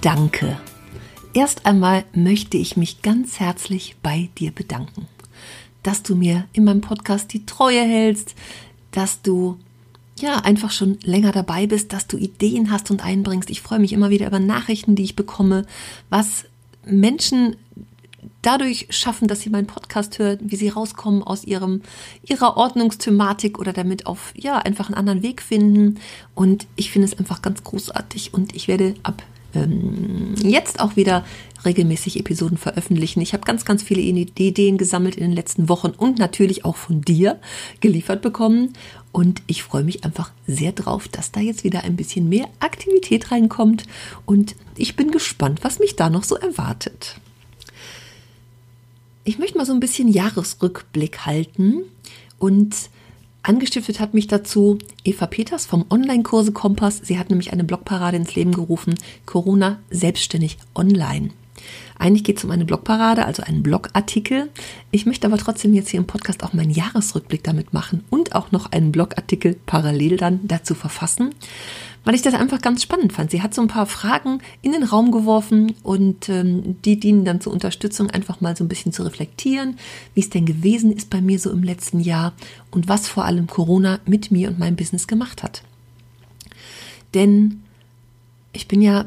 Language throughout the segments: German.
Danke. Erst einmal möchte ich mich ganz herzlich bei dir bedanken, dass du mir in meinem Podcast die Treue hältst, dass du ja einfach schon länger dabei bist, dass du Ideen hast und einbringst. Ich freue mich immer wieder über Nachrichten, die ich bekomme, was Menschen dadurch schaffen, dass sie meinen Podcast hören, wie sie rauskommen aus ihrem, ihrer Ordnungsthematik oder damit auf, ja, einfach einen anderen Weg finden. Und ich finde es einfach ganz großartig und ich werde ab ähm, jetzt auch wieder regelmäßig Episoden veröffentlichen. Ich habe ganz, ganz viele Ideen gesammelt in den letzten Wochen und natürlich auch von dir geliefert bekommen. Und ich freue mich einfach sehr drauf, dass da jetzt wieder ein bisschen mehr Aktivität reinkommt. Und ich bin gespannt, was mich da noch so erwartet. Ich möchte mal so ein bisschen Jahresrückblick halten und Angestiftet hat mich dazu Eva Peters vom Online-Kurse Kompass. Sie hat nämlich eine Blogparade ins Leben gerufen, Corona selbstständig online. Eigentlich geht es um eine Blogparade, also einen Blogartikel. Ich möchte aber trotzdem jetzt hier im Podcast auch meinen Jahresrückblick damit machen und auch noch einen Blogartikel parallel dann dazu verfassen weil ich das einfach ganz spannend fand. Sie hat so ein paar Fragen in den Raum geworfen und ähm, die dienen dann zur Unterstützung, einfach mal so ein bisschen zu reflektieren, wie es denn gewesen ist bei mir so im letzten Jahr und was vor allem Corona mit mir und meinem Business gemacht hat. Denn ich bin ja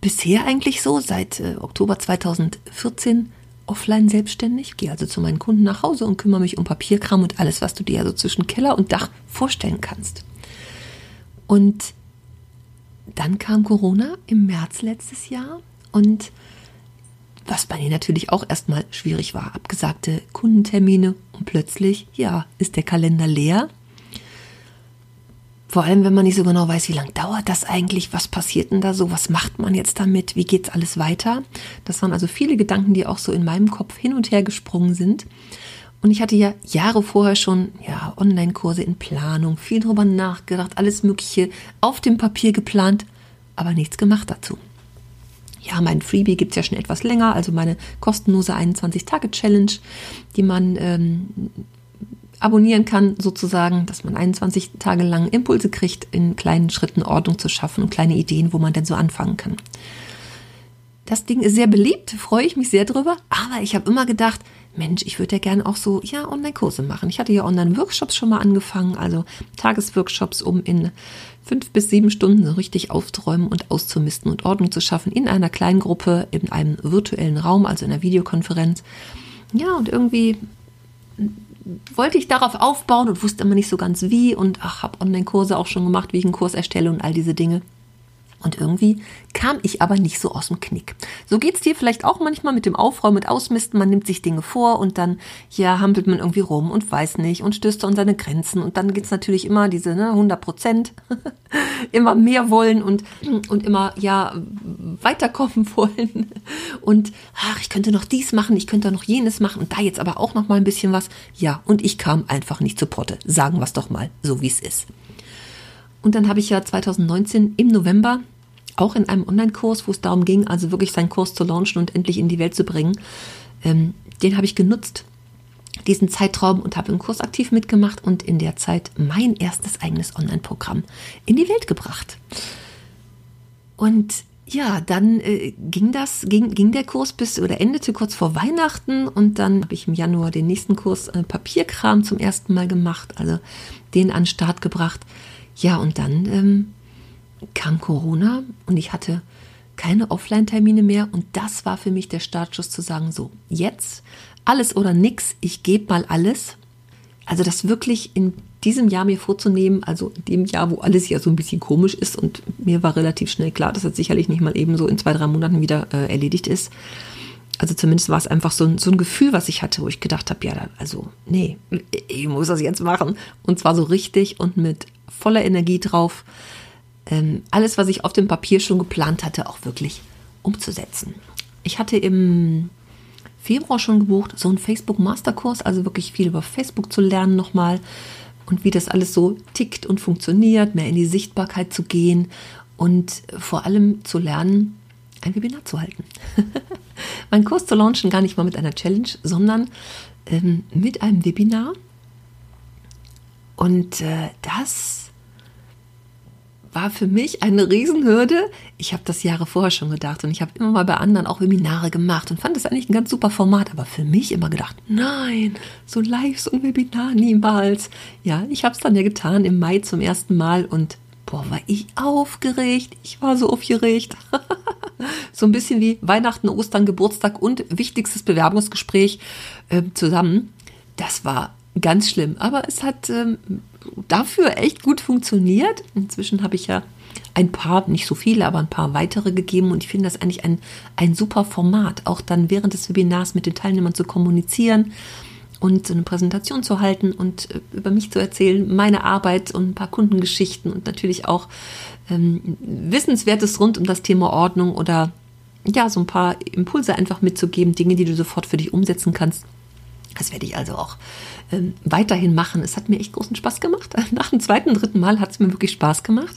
bisher eigentlich so seit äh, Oktober 2014 offline selbstständig, gehe also zu meinen Kunden nach Hause und kümmere mich um Papierkram und alles, was du dir also zwischen Keller und Dach vorstellen kannst. Und dann kam Corona im März letztes Jahr und was bei mir natürlich auch erstmal schwierig war, abgesagte Kundentermine und plötzlich, ja, ist der Kalender leer. Vor allem, wenn man nicht so genau weiß, wie lange dauert das eigentlich, was passiert denn da so, was macht man jetzt damit, wie geht's alles weiter. Das waren also viele Gedanken, die auch so in meinem Kopf hin und her gesprungen sind. Und ich hatte ja Jahre vorher schon ja, Online-Kurse in Planung, viel drüber nachgedacht, alles Mögliche auf dem Papier geplant, aber nichts gemacht dazu. Ja, mein Freebie gibt es ja schon etwas länger, also meine kostenlose 21-Tage-Challenge, die man ähm, abonnieren kann, sozusagen, dass man 21 Tage lang Impulse kriegt, in kleinen Schritten Ordnung zu schaffen und kleine Ideen, wo man denn so anfangen kann. Das Ding ist sehr beliebt, freue ich mich sehr drüber, aber ich habe immer gedacht, Mensch, ich würde ja gerne auch so, ja, Online-Kurse machen. Ich hatte ja Online-Workshops schon mal angefangen, also Tagesworkshops, um in fünf bis sieben Stunden so richtig aufzuräumen und auszumisten und Ordnung zu schaffen in einer kleinen Gruppe, in einem virtuellen Raum, also in einer Videokonferenz. Ja, und irgendwie wollte ich darauf aufbauen und wusste immer nicht so ganz wie und ach, habe Online-Kurse auch schon gemacht, wie ich einen Kurs erstelle und all diese Dinge. Und irgendwie kam ich aber nicht so aus dem Knick. So geht's dir vielleicht auch manchmal mit dem Aufräumen und Ausmisten. Man nimmt sich Dinge vor und dann, ja, hampelt man irgendwie rum und weiß nicht und stößt an seine Grenzen. Und dann geht's natürlich immer diese ne, 100 Prozent, immer mehr wollen und, und immer, ja, weiterkommen wollen. Und, ach, ich könnte noch dies machen, ich könnte noch jenes machen und da jetzt aber auch noch mal ein bisschen was. Ja, und ich kam einfach nicht zu Potte. Sagen wir doch mal, so wie es ist. Und dann habe ich ja 2019 im November auch in einem Online-Kurs, wo es darum ging, also wirklich seinen Kurs zu launchen und endlich in die Welt zu bringen, ähm, den habe ich genutzt, diesen Zeitraum und habe im Kurs aktiv mitgemacht und in der Zeit mein erstes eigenes Online-Programm in die Welt gebracht. Und ja, dann äh, ging das, ging, ging der Kurs bis oder endete kurz vor Weihnachten und dann habe ich im Januar den nächsten Kurs äh, Papierkram zum ersten Mal gemacht, also den an den Start gebracht. Ja, und dann ähm, kam Corona und ich hatte keine Offline-Termine mehr und das war für mich der Startschuss zu sagen, so, jetzt alles oder nix, ich gebe mal alles. Also das wirklich in diesem Jahr mir vorzunehmen, also in dem Jahr, wo alles ja so ein bisschen komisch ist und mir war relativ schnell klar, dass das sicherlich nicht mal eben so in zwei, drei Monaten wieder äh, erledigt ist. Also zumindest war es einfach so ein, so ein Gefühl, was ich hatte, wo ich gedacht habe, ja, also nee, ich muss das jetzt machen. Und zwar so richtig und mit voller Energie drauf alles, was ich auf dem Papier schon geplant hatte, auch wirklich umzusetzen. Ich hatte im Februar schon gebucht, so einen Facebook Masterkurs, also wirklich viel über Facebook zu lernen nochmal und wie das alles so tickt und funktioniert, mehr in die Sichtbarkeit zu gehen und vor allem zu lernen, ein Webinar zu halten. mein Kurs zu launchen gar nicht mal mit einer Challenge, sondern ähm, mit einem Webinar. Und äh, das war für mich eine Riesenhürde. Ich habe das Jahre vorher schon gedacht und ich habe immer mal bei anderen auch Webinare gemacht und fand das eigentlich ein ganz super Format, aber für mich immer gedacht, nein, so live, so ein Webinar niemals. Ja, ich habe es dann ja getan im Mai zum ersten Mal und boah, war ich aufgeregt. Ich war so aufgeregt. so ein bisschen wie Weihnachten, Ostern, Geburtstag und wichtigstes Bewerbungsgespräch äh, zusammen. Das war ganz schlimm, aber es hat ähm, dafür echt gut funktioniert. Inzwischen habe ich ja ein paar, nicht so viele, aber ein paar weitere gegeben und ich finde das eigentlich ein, ein super Format, auch dann während des Webinars mit den Teilnehmern zu kommunizieren und so eine Präsentation zu halten und äh, über mich zu erzählen, meine Arbeit und ein paar Kundengeschichten und natürlich auch ähm, Wissenswertes rund um das Thema Ordnung oder ja, so ein paar Impulse einfach mitzugeben, Dinge, die du sofort für dich umsetzen kannst. Das werde ich also auch ähm, weiterhin machen. Es hat mir echt großen Spaß gemacht. Nach dem zweiten, dritten Mal hat es mir wirklich Spaß gemacht.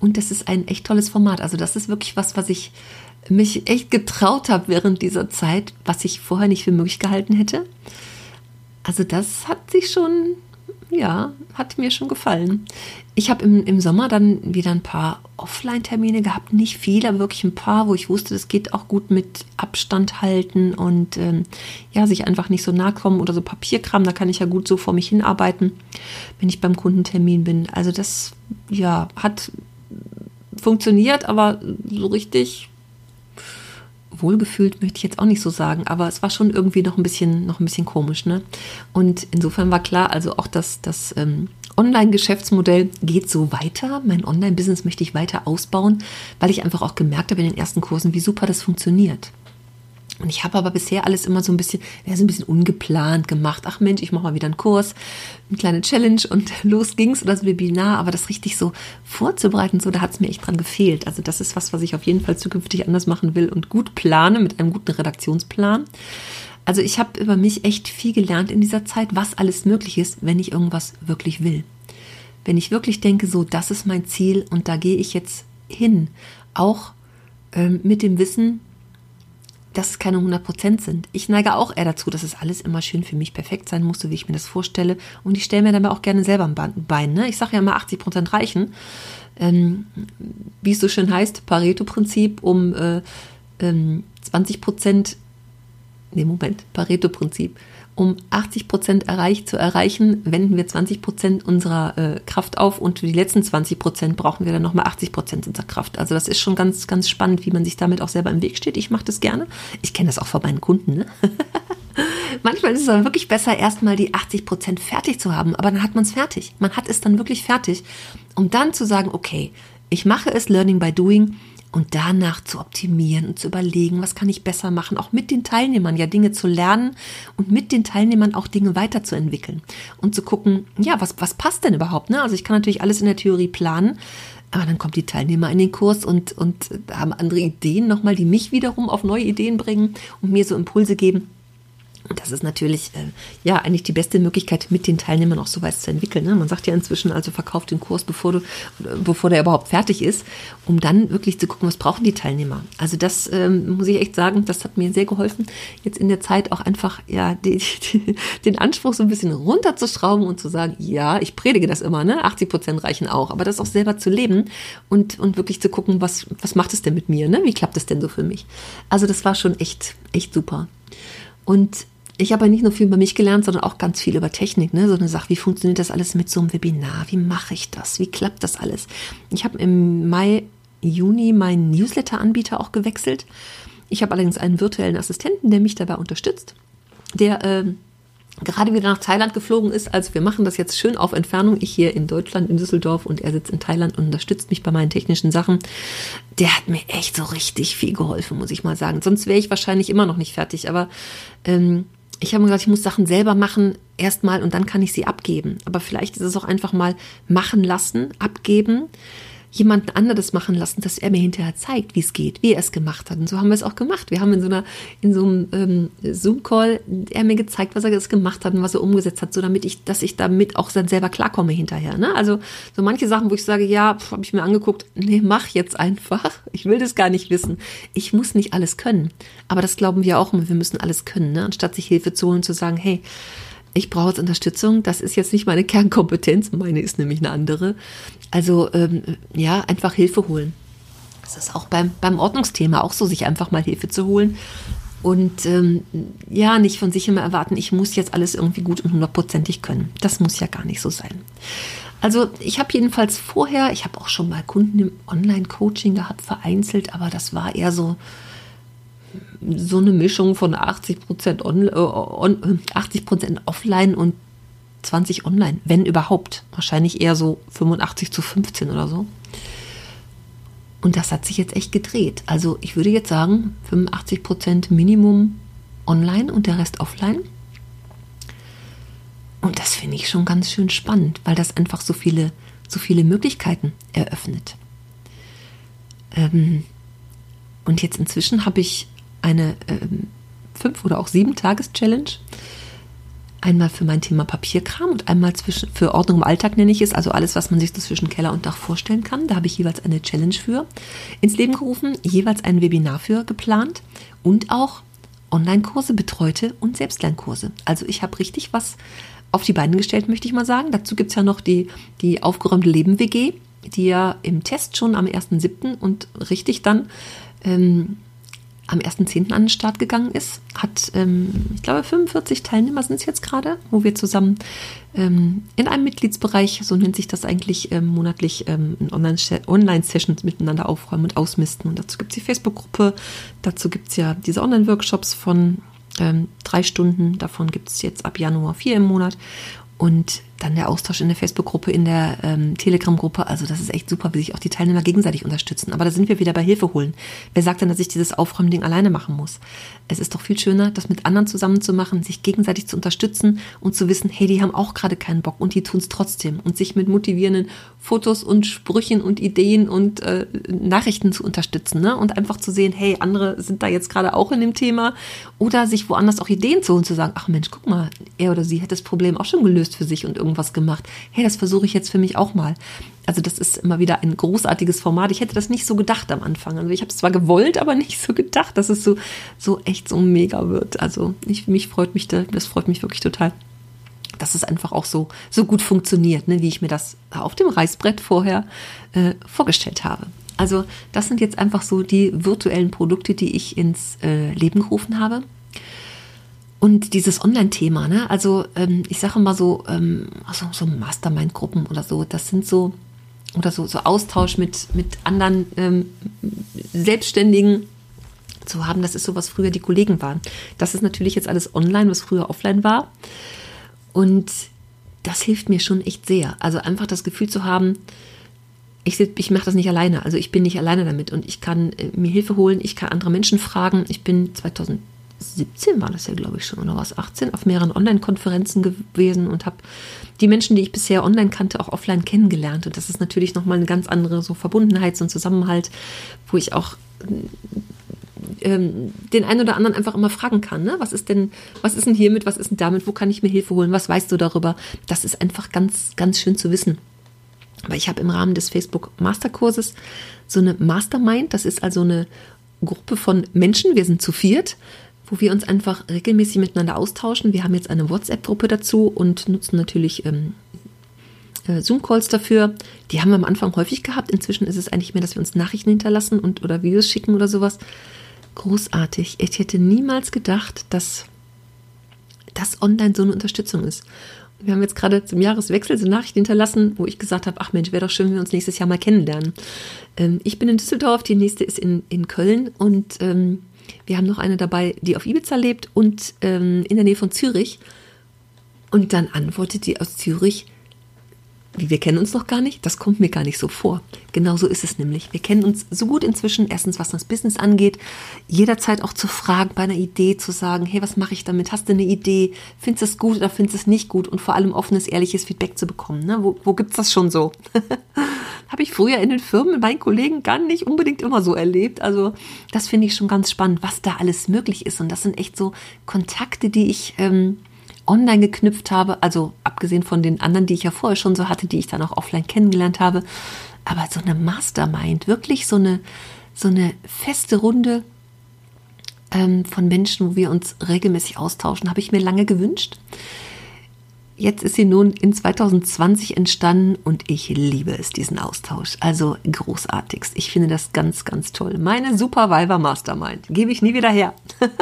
Und das ist ein echt tolles Format. Also das ist wirklich was, was ich mich echt getraut habe während dieser Zeit, was ich vorher nicht für möglich gehalten hätte. Also das hat sich schon, ja, hat mir schon gefallen. Ich habe im, im Sommer dann wieder ein paar Offline-Termine gehabt, nicht viele, aber wirklich ein paar, wo ich wusste, das geht auch gut mit Abstand halten und ähm, ja, sich einfach nicht so nahe kommen oder so Papierkram, da kann ich ja gut so vor mich hinarbeiten, wenn ich beim Kundentermin bin. Also das, ja, hat funktioniert, aber so richtig wohlgefühlt möchte ich jetzt auch nicht so sagen, aber es war schon irgendwie noch ein bisschen, noch ein bisschen komisch, ne? Und insofern war klar, also auch das, das ähm, Online-Geschäftsmodell geht so weiter. Mein Online-Business möchte ich weiter ausbauen, weil ich einfach auch gemerkt habe in den ersten Kursen, wie super das funktioniert. Und ich habe aber bisher alles immer so ein bisschen, ja, so ein bisschen ungeplant gemacht. Ach Mensch, ich mache mal wieder einen Kurs, eine kleine Challenge und los ging's oder das Webinar. Aber das richtig so vorzubereiten, so, da hat es mir echt dran gefehlt. Also das ist was, was ich auf jeden Fall zukünftig anders machen will und gut plane mit einem guten Redaktionsplan. Also ich habe über mich echt viel gelernt in dieser Zeit, was alles möglich ist, wenn ich irgendwas wirklich will. Wenn ich wirklich denke, so, das ist mein Ziel und da gehe ich jetzt hin. Auch ähm, mit dem Wissen, dass es keine 100% sind. Ich neige auch eher dazu, dass es alles immer schön für mich perfekt sein muss, so wie ich mir das vorstelle. Und ich stelle mir dann auch gerne selber ein Bein. Ne? Ich sage ja immer, 80% reichen. Ähm, wie es so schön heißt, Pareto-Prinzip, um äh, ähm, 20%, nee, Moment, Pareto-Prinzip um 80 Prozent erreicht zu erreichen, wenden wir 20 Prozent unserer äh, Kraft auf und für die letzten 20 Prozent brauchen wir dann nochmal 80 Prozent unserer Kraft. Also das ist schon ganz, ganz spannend, wie man sich damit auch selber im Weg steht. Ich mache das gerne. Ich kenne das auch von meinen Kunden. Ne? Manchmal ist es aber wirklich besser, erstmal die 80 Prozent fertig zu haben, aber dann hat man es fertig. Man hat es dann wirklich fertig, um dann zu sagen, okay, ich mache es Learning by Doing und danach zu optimieren und zu überlegen, was kann ich besser machen, auch mit den Teilnehmern ja Dinge zu lernen und mit den Teilnehmern auch Dinge weiterzuentwickeln und zu gucken, ja, was, was passt denn überhaupt? Ne? Also ich kann natürlich alles in der Theorie planen, aber dann kommen die Teilnehmer in den Kurs und, und haben andere Ideen nochmal, die mich wiederum auf neue Ideen bringen und mir so Impulse geben. Und das ist natürlich äh, ja eigentlich die beste Möglichkeit, mit den Teilnehmern auch so was zu entwickeln. Ne? Man sagt ja inzwischen, also verkauf den Kurs, bevor du, bevor der überhaupt fertig ist, um dann wirklich zu gucken, was brauchen die Teilnehmer. Also das ähm, muss ich echt sagen, das hat mir sehr geholfen, jetzt in der Zeit auch einfach ja die, die, den Anspruch so ein bisschen runterzuschrauben und zu sagen, ja, ich predige das immer, ne? 80 Prozent reichen auch, aber das auch selber zu leben und, und wirklich zu gucken, was, was macht es denn mit mir, ne? Wie klappt es denn so für mich? Also das war schon echt, echt super. Und ich habe nicht nur viel über mich gelernt, sondern auch ganz viel über Technik. Ne? So eine Sache, wie funktioniert das alles mit so einem Webinar? Wie mache ich das? Wie klappt das alles? Ich habe im Mai, Juni meinen Newsletter-Anbieter auch gewechselt. Ich habe allerdings einen virtuellen Assistenten, der mich dabei unterstützt, der äh, gerade wieder nach Thailand geflogen ist. Also wir machen das jetzt schön auf Entfernung. Ich hier in Deutschland, in Düsseldorf und er sitzt in Thailand und unterstützt mich bei meinen technischen Sachen. Der hat mir echt so richtig viel geholfen, muss ich mal sagen. Sonst wäre ich wahrscheinlich immer noch nicht fertig. Aber ähm, ich habe mir gesagt, ich muss Sachen selber machen, erstmal und dann kann ich sie abgeben. Aber vielleicht ist es auch einfach mal machen lassen, abgeben, jemanden anderes machen lassen, dass er mir hinterher zeigt, wie es geht, wie er es gemacht hat. Und so haben wir es auch gemacht. Wir haben in so einer, in so einem ähm, Zoom-Call er mir gezeigt, was er das gemacht hat und was er umgesetzt hat, so damit ich, dass ich damit auch dann selber klarkomme hinterher. Ne? Also so manche Sachen, wo ich sage, ja, habe ich mir angeguckt, nee, mach jetzt einfach. Ich will das gar nicht wissen. Ich muss nicht alles können. Aber das glauben wir auch immer, wir müssen alles können, ne? anstatt sich Hilfe zu holen und zu sagen, hey, ich brauche jetzt Unterstützung, das ist jetzt nicht meine Kernkompetenz, meine ist nämlich eine andere. Also ähm, ja, einfach Hilfe holen. Das ist auch beim, beim Ordnungsthema auch so, sich einfach mal Hilfe zu holen. Und ähm, ja, nicht von sich immer erwarten, ich muss jetzt alles irgendwie gut und hundertprozentig können. Das muss ja gar nicht so sein. Also ich habe jedenfalls vorher, ich habe auch schon mal Kunden im Online-Coaching gehabt, vereinzelt, aber das war eher so, so eine Mischung von 80 Prozent on, äh, on, 80 offline und 20% online, wenn überhaupt. Wahrscheinlich eher so 85 zu 15 oder so. Und das hat sich jetzt echt gedreht. Also ich würde jetzt sagen, 85 Prozent Minimum online und der Rest offline. Und das finde ich schon ganz schön spannend, weil das einfach so viele, so viele Möglichkeiten eröffnet. Ähm, und jetzt inzwischen habe ich eine ähm, fünf oder auch sieben Tages-Challenge. Einmal für mein Thema Papierkram und einmal zwischen, für Ordnung im Alltag nenne ich es, also alles, was man sich so zwischen Keller und Dach vorstellen kann. Da habe ich jeweils eine Challenge für ins Leben gerufen, jeweils ein Webinar für geplant und auch Online-Kurse betreute und Selbstlernkurse. Also ich habe richtig was auf die Beine gestellt, möchte ich mal sagen. Dazu gibt es ja noch die, die aufgeräumte Leben-WG, die ja im Test schon am 1.7. und richtig dann ähm, am 1.10. an den Start gegangen ist. Hat, ähm, ich glaube, 45 Teilnehmer sind es jetzt gerade, wo wir zusammen ähm, in einem Mitgliedsbereich, so nennt sich das eigentlich, ähm, monatlich ähm, Online-Sessions miteinander aufräumen und ausmisten. Und dazu gibt es die Facebook-Gruppe, dazu gibt es ja diese Online-Workshops von ähm, drei Stunden, davon gibt es jetzt ab Januar vier im Monat. Und dann der Austausch in der Facebook-Gruppe, in der ähm, Telegram-Gruppe. Also das ist echt super, wie sich auch die Teilnehmer gegenseitig unterstützen. Aber da sind wir wieder bei Hilfe holen. Wer sagt denn, dass ich dieses Aufräumding alleine machen muss? Es ist doch viel schöner, das mit anderen zusammen zu machen, sich gegenseitig zu unterstützen und zu wissen, hey, die haben auch gerade keinen Bock und die tun es trotzdem. Und sich mit motivierenden Fotos und Sprüchen und Ideen und äh, Nachrichten zu unterstützen. Ne? Und einfach zu sehen, hey, andere sind da jetzt gerade auch in dem Thema. Oder sich woanders auch Ideen zu holen, zu sagen, ach Mensch, guck mal, er oder sie hat das Problem auch schon gelöst für sich und irgendwie irgendwas gemacht. Hey, das versuche ich jetzt für mich auch mal. Also das ist immer wieder ein großartiges Format. Ich hätte das nicht so gedacht am Anfang. Also ich habe es zwar gewollt, aber nicht so gedacht, dass es so, so echt so mega wird. Also ich, mich freut mich, das freut mich wirklich total dass es einfach auch so, so gut funktioniert, ne, wie ich mir das auf dem Reißbrett vorher äh, vorgestellt habe. Also das sind jetzt einfach so die virtuellen Produkte, die ich ins äh, Leben gerufen habe. Und dieses Online-Thema, ne? also ähm, ich sage mal so, ähm, also so Mastermind-Gruppen oder so, das sind so, oder so, so Austausch mit, mit anderen ähm, Selbstständigen zu haben, das ist so, was früher die Kollegen waren. Das ist natürlich jetzt alles online, was früher offline war. Und das hilft mir schon echt sehr. Also einfach das Gefühl zu haben, ich, ich mache das nicht alleine. Also ich bin nicht alleine damit und ich kann äh, mir Hilfe holen, ich kann andere Menschen fragen. Ich bin 2000 17 war das ja, glaube ich schon, oder was, 18, auf mehreren Online-Konferenzen gewesen und habe die Menschen, die ich bisher online kannte, auch offline kennengelernt. Und das ist natürlich nochmal eine ganz andere so Verbundenheit und Zusammenhalt, wo ich auch ähm, den einen oder anderen einfach immer fragen kann, ne? was ist denn, was ist denn hiermit, was ist denn damit, wo kann ich mir Hilfe holen, was weißt du darüber? Das ist einfach ganz, ganz schön zu wissen. Aber ich habe im Rahmen des Facebook Masterkurses so eine Mastermind, das ist also eine Gruppe von Menschen, wir sind zu viert, wo wir uns einfach regelmäßig miteinander austauschen. Wir haben jetzt eine WhatsApp-Gruppe dazu und nutzen natürlich ähm, äh, Zoom-Calls dafür. Die haben wir am Anfang häufig gehabt. Inzwischen ist es eigentlich mehr, dass wir uns Nachrichten hinterlassen und oder Videos schicken oder sowas. Großartig. Ich hätte niemals gedacht, dass das online so eine Unterstützung ist. wir haben jetzt gerade zum Jahreswechsel so Nachrichten hinterlassen, wo ich gesagt habe, ach Mensch, wäre doch schön, wenn wir uns nächstes Jahr mal kennenlernen. Ähm, ich bin in Düsseldorf, die nächste ist in, in Köln und ähm, wir haben noch eine dabei, die auf Ibiza lebt und ähm, in der Nähe von Zürich. Und dann antwortet die aus Zürich, wie wir kennen uns noch gar nicht, das kommt mir gar nicht so vor. Genau so ist es nämlich. Wir kennen uns so gut inzwischen, erstens was das Business angeht, jederzeit auch zu fragen, bei einer Idee zu sagen, hey, was mache ich damit? Hast du eine Idee? Findest du es gut oder findest du es nicht gut? Und vor allem offenes, ehrliches Feedback zu bekommen. Ne? Wo, wo es das schon so? Habe ich früher in den Firmen mit meinen Kollegen gar nicht unbedingt immer so erlebt. Also das finde ich schon ganz spannend, was da alles möglich ist. Und das sind echt so Kontakte, die ich... Ähm, online geknüpft habe, also abgesehen von den anderen, die ich ja vorher schon so hatte, die ich dann auch offline kennengelernt habe, aber so eine Mastermind, wirklich so eine, so eine feste Runde ähm, von Menschen, wo wir uns regelmäßig austauschen, habe ich mir lange gewünscht. Jetzt ist sie nun in 2020 entstanden und ich liebe es, diesen Austausch. Also großartigst. Ich finde das ganz, ganz toll. Meine Superviver Mastermind. Gebe ich nie wieder her.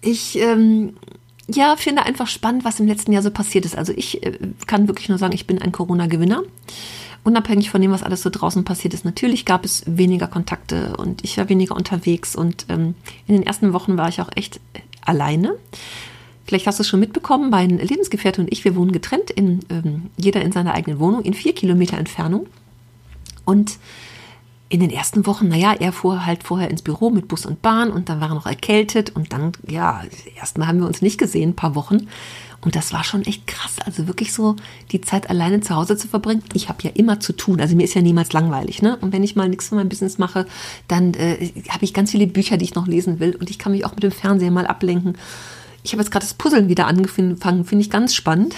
ich ähm, ja, finde einfach spannend, was im letzten Jahr so passiert ist. Also ich äh, kann wirklich nur sagen, ich bin ein Corona-Gewinner. Unabhängig von dem, was alles so draußen passiert ist. Natürlich gab es weniger Kontakte und ich war weniger unterwegs. Und ähm, in den ersten Wochen war ich auch echt äh, alleine. Vielleicht hast du es schon mitbekommen, mein Lebensgefährte und ich, wir wohnen getrennt, in, ähm, jeder in seiner eigenen Wohnung, in vier Kilometer Entfernung. Und in den ersten Wochen, naja, er fuhr halt vorher ins Büro mit Bus und Bahn und dann war er noch erkältet und dann, ja, erstmal haben wir uns nicht gesehen, ein paar Wochen. Und das war schon echt krass. Also wirklich so die Zeit alleine zu Hause zu verbringen. Ich habe ja immer zu tun. Also mir ist ja niemals langweilig. Ne? Und wenn ich mal nichts von meinem Business mache, dann äh, habe ich ganz viele Bücher, die ich noch lesen will. Und ich kann mich auch mit dem Fernseher mal ablenken. Ich habe jetzt gerade das Puzzeln wieder angefangen, finde ich ganz spannend.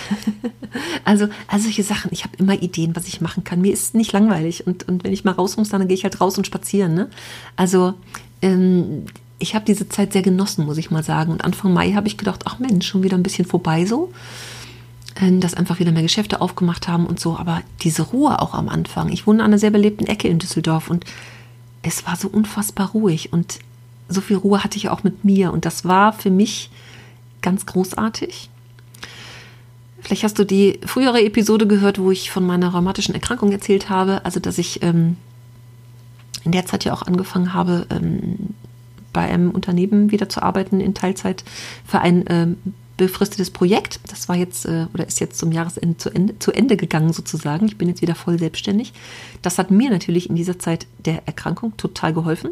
also, also solche Sachen. Ich habe immer Ideen, was ich machen kann. Mir ist nicht langweilig. Und, und wenn ich mal raus muss, dann gehe ich halt raus und spazieren. Ne? Also, ähm, ich habe diese Zeit sehr genossen, muss ich mal sagen. Und Anfang Mai habe ich gedacht, ach Mensch, schon wieder ein bisschen vorbei so. Ähm, dass einfach wieder mehr Geschäfte aufgemacht haben und so. Aber diese Ruhe auch am Anfang. Ich wohne an einer sehr belebten Ecke in Düsseldorf und es war so unfassbar ruhig. Und so viel Ruhe hatte ich auch mit mir. Und das war für mich ganz großartig. Vielleicht hast du die frühere Episode gehört, wo ich von meiner rheumatischen Erkrankung erzählt habe. Also, dass ich ähm, in der Zeit ja auch angefangen habe, ähm, bei einem Unternehmen wieder zu arbeiten in Teilzeit für ein ähm, befristetes Projekt. Das war jetzt äh, oder ist jetzt zum Jahresende zu Ende, zu Ende gegangen sozusagen. Ich bin jetzt wieder voll selbstständig. Das hat mir natürlich in dieser Zeit der Erkrankung total geholfen.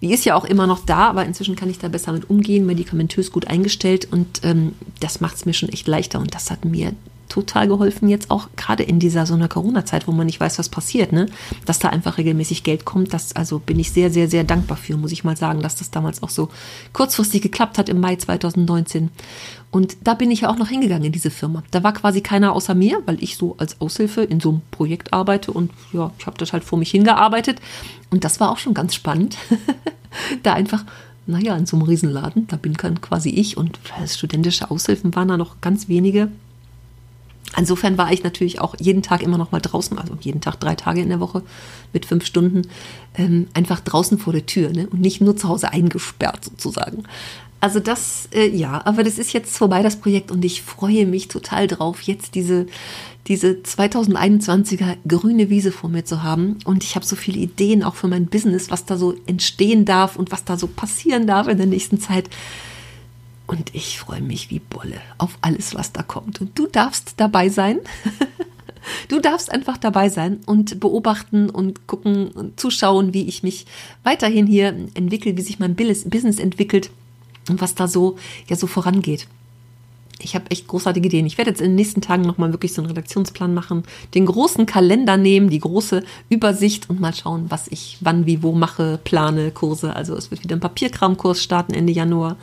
Die ist ja auch immer noch da, aber inzwischen kann ich da besser mit umgehen, medikamentös gut eingestellt und ähm, das macht es mir schon echt leichter und das hat mir total geholfen, jetzt auch gerade in dieser so einer Corona-Zeit, wo man nicht weiß, was passiert, ne? dass da einfach regelmäßig Geld kommt. Das, also bin ich sehr, sehr, sehr dankbar für, muss ich mal sagen, dass das damals auch so kurzfristig geklappt hat im Mai 2019. Und da bin ich ja auch noch hingegangen in diese Firma. Da war quasi keiner außer mir, weil ich so als Aushilfe in so einem Projekt arbeite und ja, ich habe das halt vor mich hingearbeitet. Und das war auch schon ganz spannend, da einfach naja, in so einem Riesenladen, da bin dann quasi ich und studentische Aushilfen waren da noch ganz wenige. Insofern war ich natürlich auch jeden Tag immer noch mal draußen, also jeden Tag drei Tage in der Woche mit fünf Stunden, ähm, einfach draußen vor der Tür ne? und nicht nur zu Hause eingesperrt sozusagen. Also das, äh, ja, aber das ist jetzt vorbei, das Projekt, und ich freue mich total drauf, jetzt diese, diese 2021er grüne Wiese vor mir zu haben. Und ich habe so viele Ideen auch für mein Business, was da so entstehen darf und was da so passieren darf in der nächsten Zeit. Und ich freue mich wie Bolle auf alles, was da kommt. Und du darfst dabei sein. Du darfst einfach dabei sein und beobachten und gucken und zuschauen, wie ich mich weiterhin hier entwickle, wie sich mein Business entwickelt und was da so ja so vorangeht. Ich habe echt großartige Ideen. Ich werde jetzt in den nächsten Tagen nochmal wirklich so einen Redaktionsplan machen, den großen Kalender nehmen, die große Übersicht und mal schauen, was ich wann, wie, wo mache, plane, Kurse. Also es wird wieder ein Papierkramkurs starten Ende Januar.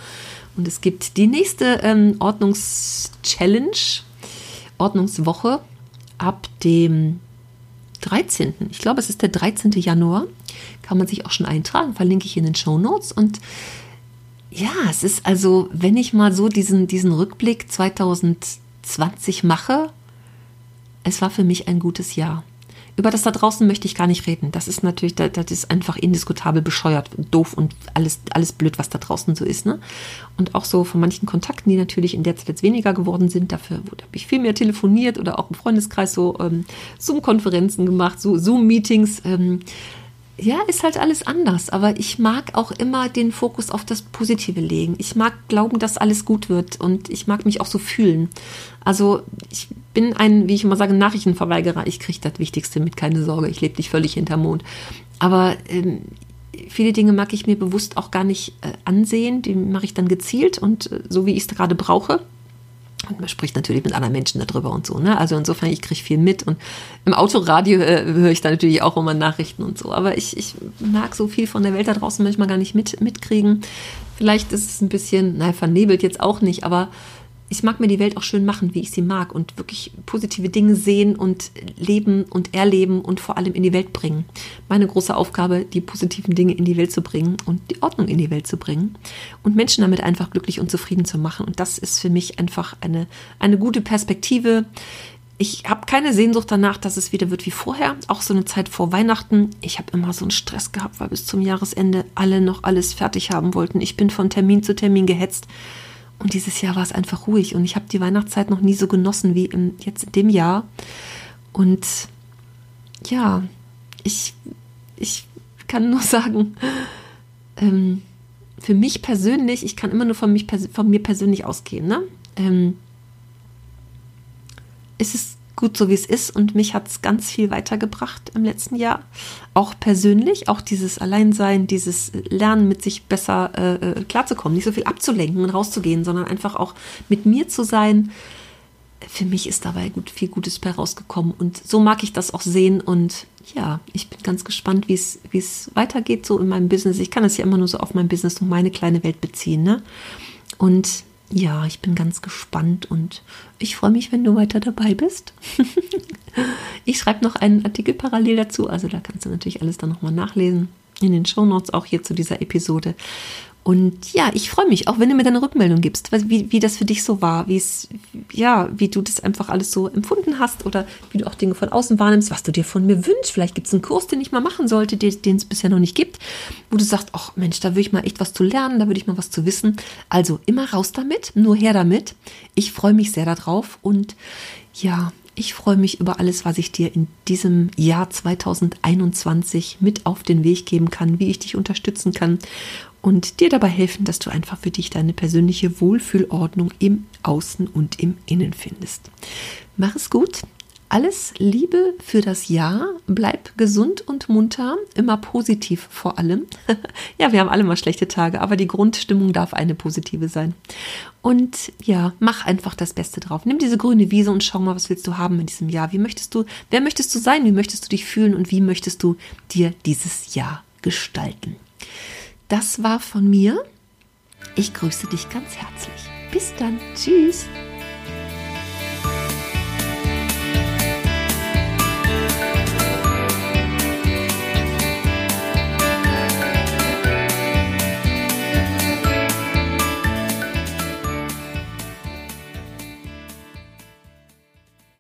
Und es gibt die nächste ähm, Ordnungschallenge, Ordnungswoche ab dem 13. Ich glaube, es ist der 13. Januar. Kann man sich auch schon eintragen, verlinke ich in den Show Notes. Und ja, es ist also, wenn ich mal so diesen, diesen Rückblick 2020 mache, es war für mich ein gutes Jahr. Über das da draußen möchte ich gar nicht reden. Das ist natürlich, das, ist einfach indiskutabel bescheuert, doof und alles, alles blöd, was da draußen so ist. Ne? Und auch so von manchen Kontakten, die natürlich in der Zeit jetzt weniger geworden sind. Dafür habe ich viel mehr telefoniert oder auch im Freundeskreis so ähm, Zoom-Konferenzen gemacht, so Zoom-Meetings. Ähm, ja, ist halt alles anders. Aber ich mag auch immer den Fokus auf das Positive legen. Ich mag glauben, dass alles gut wird und ich mag mich auch so fühlen. Also ich bin ein, wie ich immer sage, Nachrichtenverweigerer. Ich kriege das Wichtigste mit, keine Sorge. Ich lebe nicht völlig hinterm Mond. Aber ähm, viele Dinge mag ich mir bewusst auch gar nicht äh, ansehen. Die mache ich dann gezielt und äh, so, wie ich es gerade brauche. Und man spricht natürlich mit anderen Menschen darüber und so. Ne? Also insofern, ich kriege viel mit. Und im Autoradio äh, höre ich da natürlich auch immer Nachrichten und so. Aber ich, ich mag so viel von der Welt da draußen manchmal gar nicht mit, mitkriegen. Vielleicht ist es ein bisschen, naja, vernebelt jetzt auch nicht, aber ich mag mir die Welt auch schön machen, wie ich sie mag und wirklich positive Dinge sehen und leben und erleben und vor allem in die Welt bringen. Meine große Aufgabe, die positiven Dinge in die Welt zu bringen und die Ordnung in die Welt zu bringen und Menschen damit einfach glücklich und zufrieden zu machen. Und das ist für mich einfach eine, eine gute Perspektive. Ich habe keine Sehnsucht danach, dass es wieder wird wie vorher. Auch so eine Zeit vor Weihnachten. Ich habe immer so einen Stress gehabt, weil bis zum Jahresende alle noch alles fertig haben wollten. Ich bin von Termin zu Termin gehetzt. Und dieses Jahr war es einfach ruhig und ich habe die Weihnachtszeit noch nie so genossen wie im, jetzt in dem Jahr. Und ja, ich, ich kann nur sagen, ähm, für mich persönlich, ich kann immer nur von, mich, von mir persönlich ausgehen, ne? Ähm, ist es gut so, wie es ist. Und mich hat es ganz viel weitergebracht im letzten Jahr. Auch persönlich, auch dieses Alleinsein, dieses Lernen, mit sich besser äh, äh, klarzukommen, nicht so viel abzulenken und rauszugehen, sondern einfach auch mit mir zu sein. Für mich ist dabei gut, viel Gutes bei rausgekommen. Und so mag ich das auch sehen. Und ja, ich bin ganz gespannt, wie es weitergeht, so in meinem Business. Ich kann das ja immer nur so auf mein Business und meine kleine Welt beziehen. Ne? Und ja, ich bin ganz gespannt und ich freue mich, wenn du weiter dabei bist. ich schreibe noch einen Artikel parallel dazu, also da kannst du natürlich alles dann nochmal nachlesen in den Show Notes auch hier zu dieser Episode. Und ja, ich freue mich, auch wenn du mir deine Rückmeldung gibst, wie, wie das für dich so war, wie es, ja, wie du das einfach alles so empfunden hast oder wie du auch Dinge von außen wahrnimmst, was du dir von mir wünschst. Vielleicht gibt es einen Kurs, den ich mal machen sollte, den es bisher noch nicht gibt, wo du sagst, ach Mensch, da würde ich mal echt was zu lernen, da würde ich mal was zu wissen. Also immer raus damit, nur her damit. Ich freue mich sehr darauf und ja, ich freue mich über alles, was ich dir in diesem Jahr 2021 mit auf den Weg geben kann, wie ich dich unterstützen kann und dir dabei helfen, dass du einfach für dich deine persönliche Wohlfühlordnung im Außen und im Innen findest. Mach es gut. Alles Liebe für das Jahr. Bleib gesund und munter. Immer positiv vor allem. ja, wir haben alle mal schlechte Tage, aber die Grundstimmung darf eine positive sein. Und ja, mach einfach das Beste drauf. Nimm diese grüne Wiese und schau mal, was willst du haben in diesem Jahr? Wie möchtest du, wer möchtest du sein? Wie möchtest du dich fühlen? Und wie möchtest du dir dieses Jahr gestalten? Das war von mir. Ich grüße dich ganz herzlich. Bis dann. Tschüss.